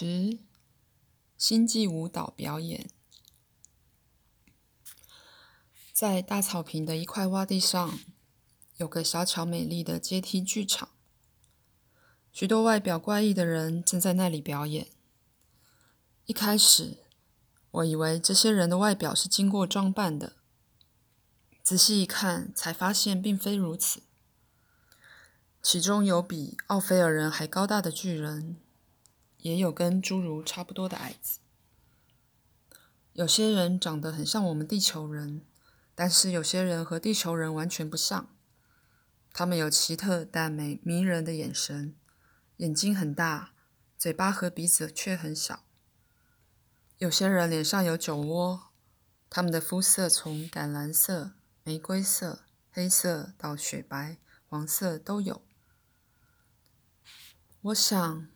十星际舞蹈表演。在大草坪的一块洼地上，有个小巧美丽的阶梯剧场。许多外表怪异的人正在那里表演。一开始，我以为这些人的外表是经过装扮的，仔细一看，才发现并非如此。其中有比奥菲尔人还高大的巨人，也有跟侏儒差不多的矮子。有些人长得很像我们地球人，但是有些人和地球人完全不像。他们有奇特但美迷人的眼神，眼睛很大，嘴巴和鼻子却很小。有些人脸上有酒窝，他们的肤色从橄榄色、玫瑰色、黑色到雪白、黄色都有。我想，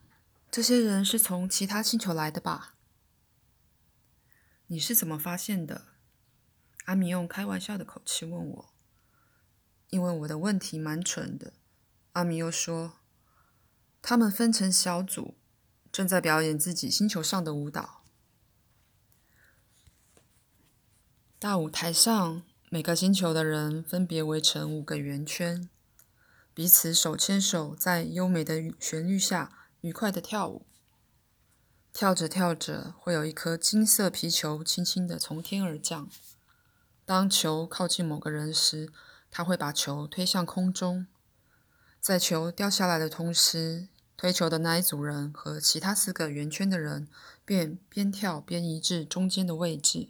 这些人是从其他星球来的吧？你是怎么发现的？阿米用开玩笑的口气问我。因为我的问题蛮蠢的，阿米又说，他们分成小组，正在表演自己星球上的舞蹈。大舞台上，每个星球的人分别围成五个圆圈，彼此手牵手，在优美的旋律下愉快的跳舞。跳着跳着，会有一颗金色皮球轻轻的从天而降。当球靠近某个人时，他会把球推向空中。在球掉下来的同时，推球的那一组人和其他四个圆圈的人便边跳边移至中间的位置。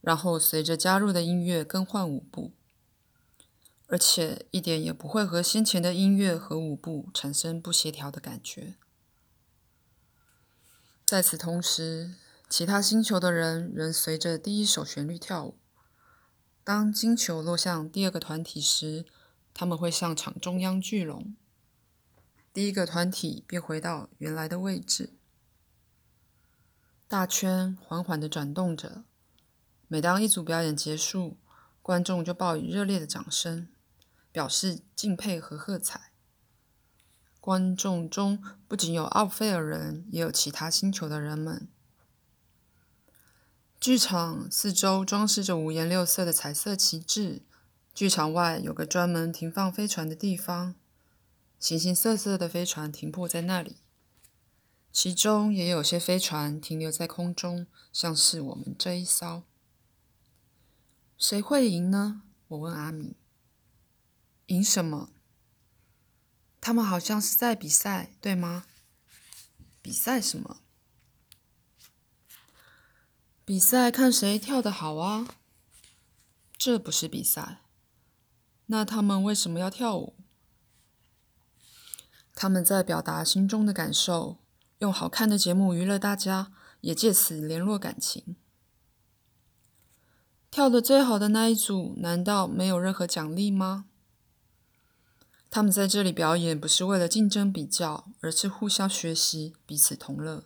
然后随着加入的音乐更换舞步，而且一点也不会和先前的音乐和舞步产生不协调的感觉。在此同时，其他星球的人仍随着第一首旋律跳舞。当金球落向第二个团体时，他们会向场中央聚拢，第一个团体便回到原来的位置。大圈缓缓地转动着。每当一组表演结束，观众就报以热烈的掌声，表示敬佩和喝彩。观众中不仅有奥菲尔人，也有其他星球的人们。剧场四周装饰着五颜六色的彩色旗帜，剧场外有个专门停放飞船的地方，形形色色的飞船停泊在那里，其中也有些飞船停留在空中，像是我们这一艘。谁会赢呢？我问阿米。赢什么？他们好像是在比赛，对吗？比赛什么？比赛看谁跳得好啊。这不是比赛。那他们为什么要跳舞？他们在表达心中的感受，用好看的节目娱乐大家，也借此联络感情。跳得最好的那一组，难道没有任何奖励吗？他们在这里表演，不是为了竞争比较，而是互相学习，彼此同乐。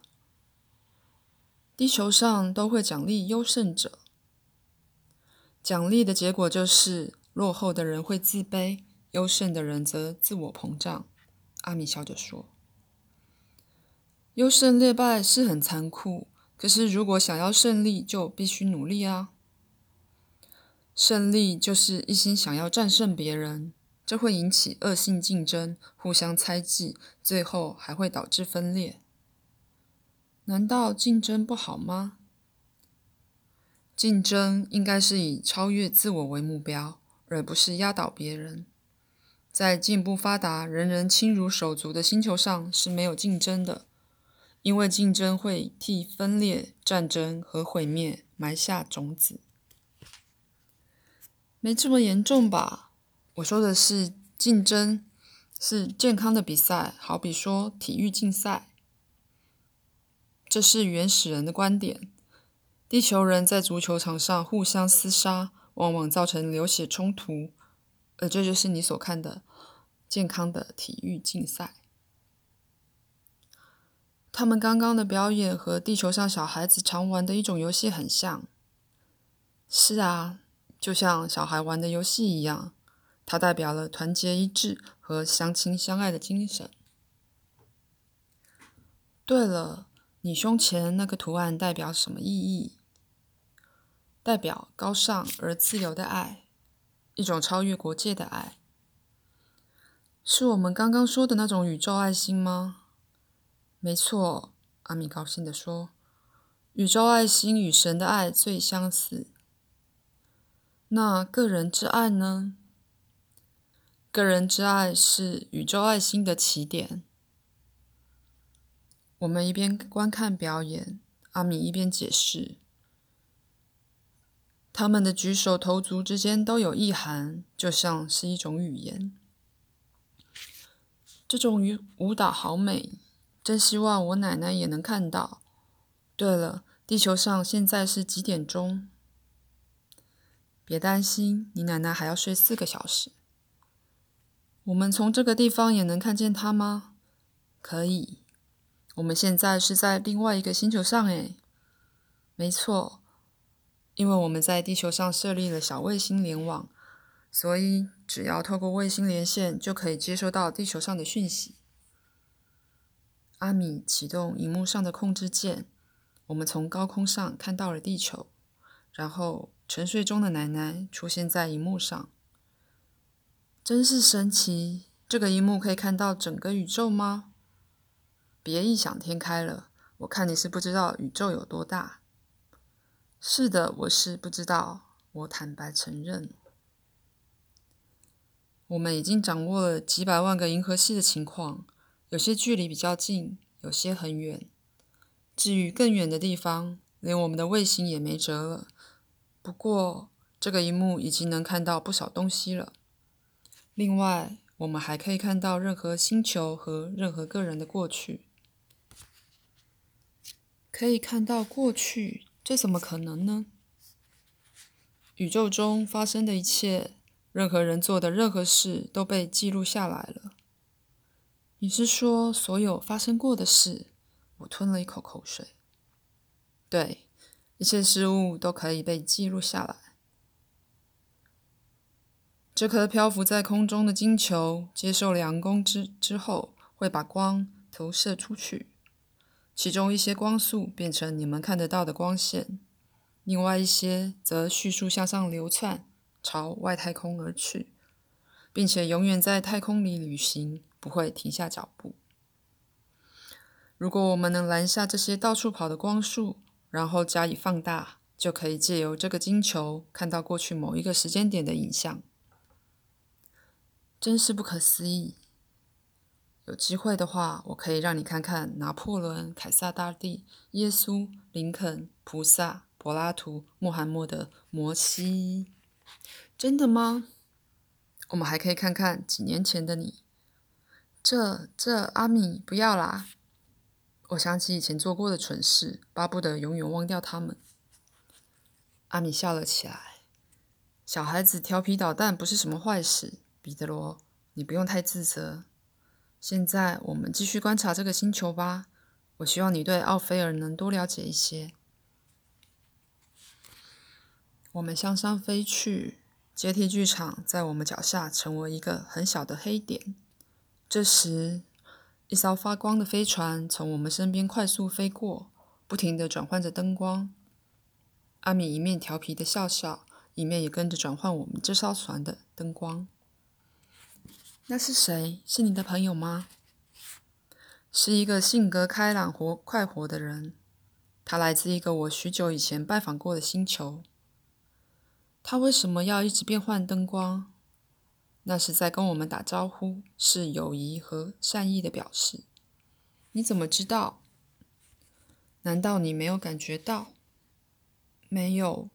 地球上都会奖励优胜者，奖励的结果就是落后的人会自卑，优胜的人则自我膨胀。阿米笑着说：“优胜劣败是很残酷，可是如果想要胜利，就必须努力啊。”胜利就是一心想要战胜别人，这会引起恶性竞争，互相猜忌，最后还会导致分裂。难道竞争不好吗？竞争应该是以超越自我为目标，而不是压倒别人。在进步发达、人人亲如手足的星球上是没有竞争的，因为竞争会替分裂、战争和毁灭埋下种子。没这么严重吧？我说的是竞争，是健康的比赛，好比说体育竞赛。这是原始人的观点。地球人在足球场上互相厮杀，往往造成流血冲突，而这就是你所看的健康的体育竞赛。他们刚刚的表演和地球上小孩子常玩的一种游戏很像。是啊。就像小孩玩的游戏一样，它代表了团结一致和相亲相爱的精神。对了，你胸前那个图案代表什么意义？代表高尚而自由的爱，一种超越国界的爱。是我们刚刚说的那种宇宙爱心吗？没错，阿米高兴地说：“宇宙爱心与神的爱最相似。那个人之爱呢？个人之爱是宇宙爱心的起点。”我们一边观看表演，阿米一边解释：“他们的举手投足之间都有意涵，就像是一种语言。”这种舞舞蹈好美，真希望我奶奶也能看到。对了，地球上现在是几点钟？别担心，你奶奶还要睡四个小时。我们从这个地方也能看见她吗？可以。我们现在是在另外一个星球上，诶。没错，因为我们在地球上设立了小卫星联网。所以，只要透过卫星连线，就可以接收到地球上的讯息。阿米启动荧幕上的控制键，我们从高空上看到了地球，然后沉睡中的奶奶出现在荧幕上。真是神奇！这个荧幕可以看到整个宇宙吗？别异想天开了，我看你是不知道宇宙有多大。是的，我是不知道，我坦白承认。我们已经掌握了几百万个银河系的情况，有些距离比较近，有些很远。至于更远的地方，连我们的卫星也没辙了。不过，这个荧幕已经能看到不少东西了。另外，我们还可以看到任何星球和任何个人的过去。可以看到过去？这怎么可能呢？宇宙中发生的一切。任何人做的任何事都被记录下来了。你是说所有发生过的事？我吞了一口口水。对，一切事物都可以被记录下来。这颗漂浮在空中的金球接受了阳光之之后，会把光投射出去，其中一些光束变成你们看得到的光线，另外一些则迅速向上流窜。朝外太空而去，并且永远在太空里旅行，不会停下脚步。如果我们能拦下这些到处跑的光束，然后加以放大，就可以借由这个金球看到过去某一个时间点的影像。真是不可思议！有机会的话，我可以让你看看拿破仑、凯撒大帝、耶稣、林肯、菩萨、柏拉图、穆罕默德、摩西。真的吗？我们还可以看看几年前的你。这这，阿米，不要啦！我想起以前做过的蠢事，巴不得永远忘掉他们。阿米笑了起来。小孩子调皮捣蛋不是什么坏事，彼得罗，你不用太自责。现在我们继续观察这个星球吧。我希望你对奥菲尔能多了解一些。我们向上飞去，阶梯剧场在我们脚下成为一个很小的黑点。这时，一艘发光的飞船从我们身边快速飞过，不停地转换着灯光。阿米一面调皮的笑笑，一面也跟着转换我们这艘船的灯光。那是谁？是你的朋友吗？是一个性格开朗、活快活的人。他来自一个我许久以前拜访过的星球。他为什么要一直变换灯光？那是在跟我们打招呼，是友谊和善意的表示。你怎么知道？难道你没有感觉到？没有，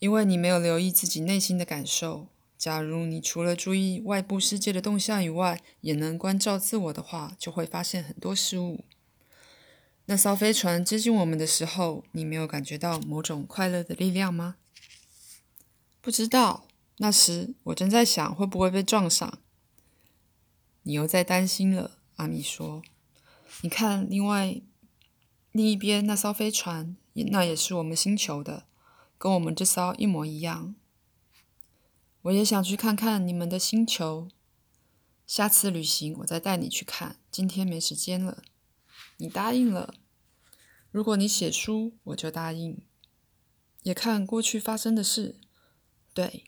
因为你没有留意自己内心的感受。假如你除了注意外部世界的动向以外，也能关照自我的话，就会发现很多事物。那艘飞船接近我们的时候，你没有感觉到某种快乐的力量吗？不知道。那时我正在想会不会被撞上。你又在担心了，阿米说。你看，另外另一边那艘飞船，那也是我们星球的，跟我们这艘一模一样。我也想去看看你们的星球。下次旅行我再带你去看。今天没时间了。你答应了。如果你写书，我就答应。也看过去发生的事，对，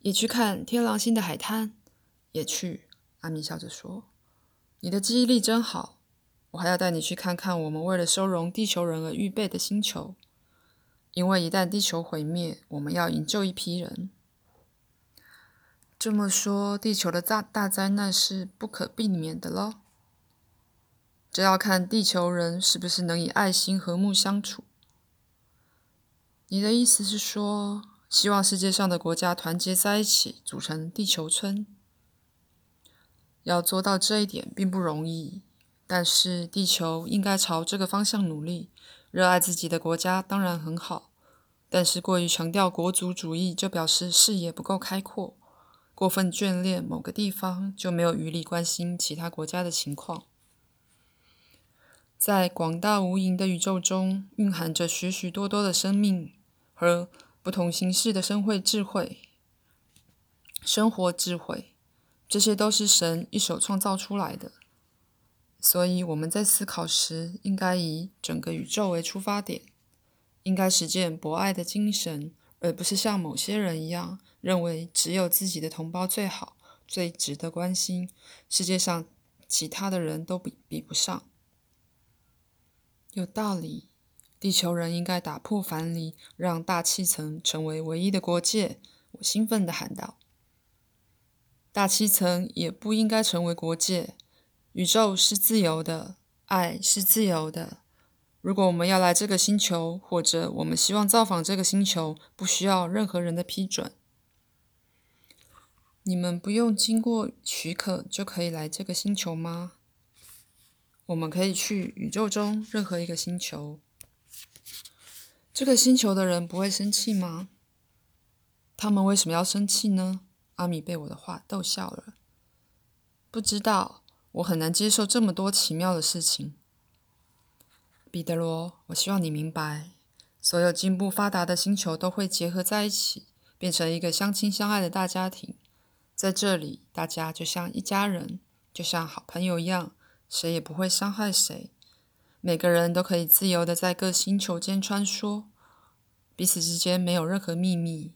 也去看天狼星的海滩，也去。阿米笑着说：“你的记忆力真好。”我还要带你去看看我们为了收容地球人而预备的星球，因为一旦地球毁灭，我们要营救一批人。这么说，地球的大大灾难是不可避免的喽？这要看地球人是不是能以爱心和睦相处。你的意思是说，希望世界上的国家团结在一起，组成地球村？要做到这一点并不容易。但是，地球应该朝这个方向努力。热爱自己的国家当然很好，但是过于强调国族主义，就表示视野不够开阔；过分眷恋某个地方，就没有余力关心其他国家的情况。在广大无垠的宇宙中，蕴含着许许多多的生命和不同形式的生会智慧、生活智慧，这些都是神一手创造出来的。所以我们在思考时，应该以整个宇宙为出发点，应该实践博爱的精神，而不是像某些人一样，认为只有自己的同胞最好、最值得关心，世界上其他的人都比比不上。有道理，地球人应该打破藩篱，让大气层成为唯一的国界。我兴奋地喊道：“大气层也不应该成为国界。”宇宙是自由的，爱是自由的。如果我们要来这个星球，或者我们希望造访这个星球，不需要任何人的批准。你们不用经过许可就可以来这个星球吗？我们可以去宇宙中任何一个星球。这个星球的人不会生气吗？他们为什么要生气呢？阿米被我的话逗笑了。不知道。我很难接受这么多奇妙的事情，彼得罗。我希望你明白，所有进步发达的星球都会结合在一起，变成一个相亲相爱的大家庭。在这里，大家就像一家人，就像好朋友一样，谁也不会伤害谁。每个人都可以自由的在各星球间穿梭，彼此之间没有任何秘密。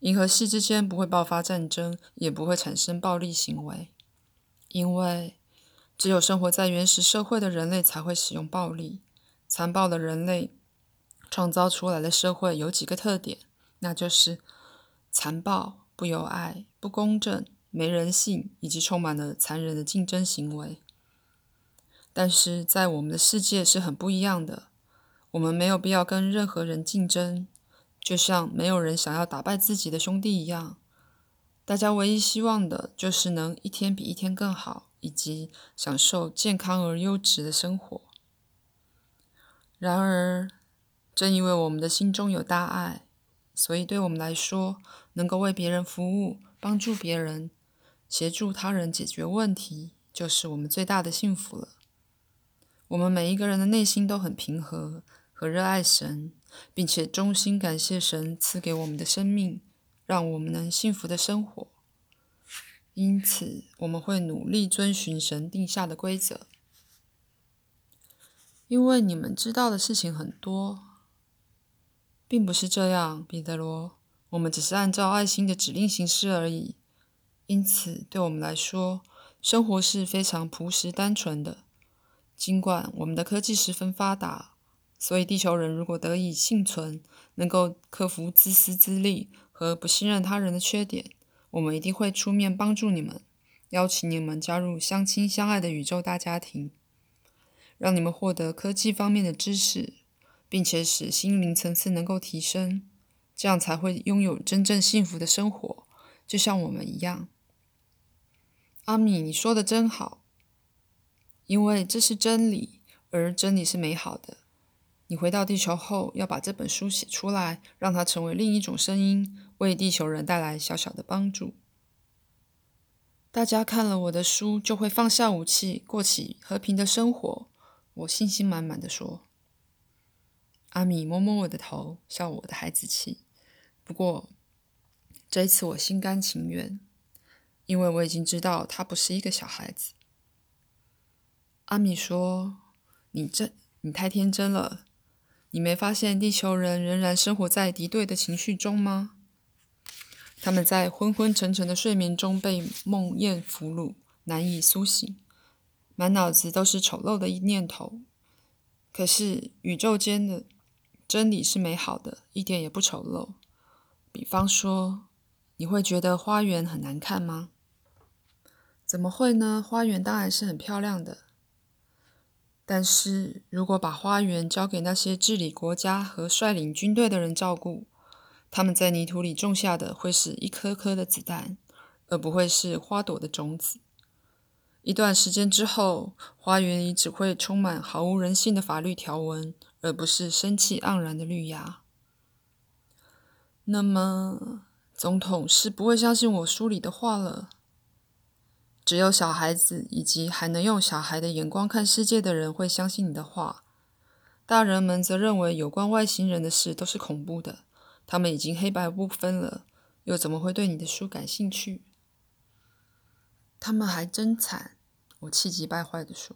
银河系之间不会爆发战争，也不会产生暴力行为。因为只有生活在原始社会的人类才会使用暴力。残暴的人类创造出来的社会有几个特点，那就是残暴、不友爱、不公正、没人性，以及充满了残忍的竞争行为。但是在我们的世界是很不一样的，我们没有必要跟任何人竞争，就像没有人想要打败自己的兄弟一样。大家唯一希望的就是能一天比一天更好，以及享受健康而优质的生活。然而，正因为我们的心中有大爱，所以对我们来说，能够为别人服务、帮助别人、协助他人解决问题，就是我们最大的幸福了。我们每一个人的内心都很平和和热爱神，并且衷心感谢神赐给我们的生命。让我们能幸福的生活，因此我们会努力遵循神定下的规则。因为你们知道的事情很多，并不是这样，彼得罗。我们只是按照爱心的指令行事而已。因此，对我们来说，生活是非常朴实单纯的。尽管我们的科技十分发达，所以地球人如果得以幸存，能够克服自私自利。和不信任他人的缺点，我们一定会出面帮助你们，邀请你们加入相亲相爱的宇宙大家庭，让你们获得科技方面的知识，并且使心灵层次能够提升，这样才会拥有真正幸福的生活，就像我们一样。阿米，你说的真好，因为这是真理，而真理是美好的。你回到地球后，要把这本书写出来，让它成为另一种声音，为地球人带来小小的帮助。大家看了我的书，就会放下武器，过起和平的生活。我信心满满的说。阿米摸摸我的头，笑我的孩子气。不过这一次我心甘情愿，因为我已经知道他不是一个小孩子。阿米说。你真，你太天真了。你没发现地球人仍然生活在敌对的情绪中吗？他们在昏昏沉沉的睡眠中被梦魇俘虏，难以苏醒，满脑子都是丑陋的念头。可是宇宙间的真理是美好的，一点也不丑陋。比方说，你会觉得花园很难看吗？怎么会呢？花园当然是很漂亮的。但是如果把花园交给那些治理国家和率领军队的人照顾，他们在泥土里种下的会是一颗颗的子弹，而不会是花朵的种子。一段时间之后，花园里只会充满毫无人性的法律条文，而不是生气盎然的绿芽。那么，总统是不会相信我书里的话了。只有小孩子以及还能用小孩的眼光看世界的人会相信你的话，大人们则认为有关外星人的事都是恐怖的。他们已经黑白不分了，又怎么会对你的书感兴趣？他们还真惨！我气急败坏地说：“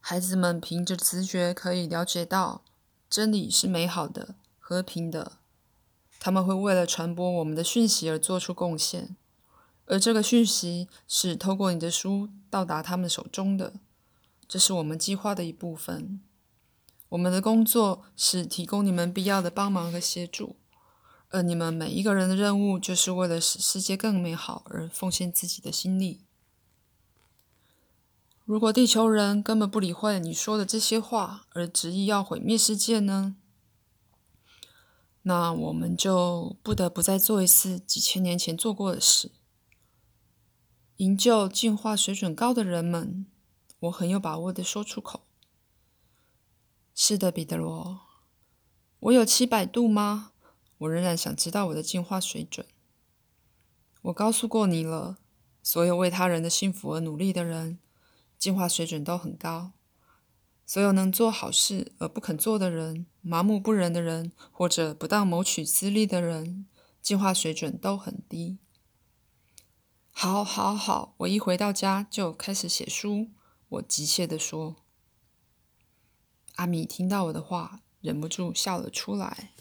孩子们凭着直觉可以了解到真理是美好的、和平的，他们会为了传播我们的讯息而做出贡献。”而这个讯息是透过你的书到达他们手中的，这是我们计划的一部分。我们的工作是提供你们必要的帮忙和协助，而你们每一个人的任务就是为了使世界更美好而奉献自己的心力。如果地球人根本不理会你说的这些话，而执意要毁灭世界呢？那我们就不得不再做一次几千年前做过的事。营救进化水准高的人们，我很有把握的说出口。是的，彼得罗，我有七百度吗？我仍然想知道我的进化水准。我告诉过你了，所有为他人的幸福而努力的人，进化水准都很高；所有能做好事而不肯做的人，麻木不仁的人，或者不当谋取私利的人，进化水准都很低。好，好，好！我一回到家就开始写书。我急切地说。阿米听到我的话，忍不住笑了出来。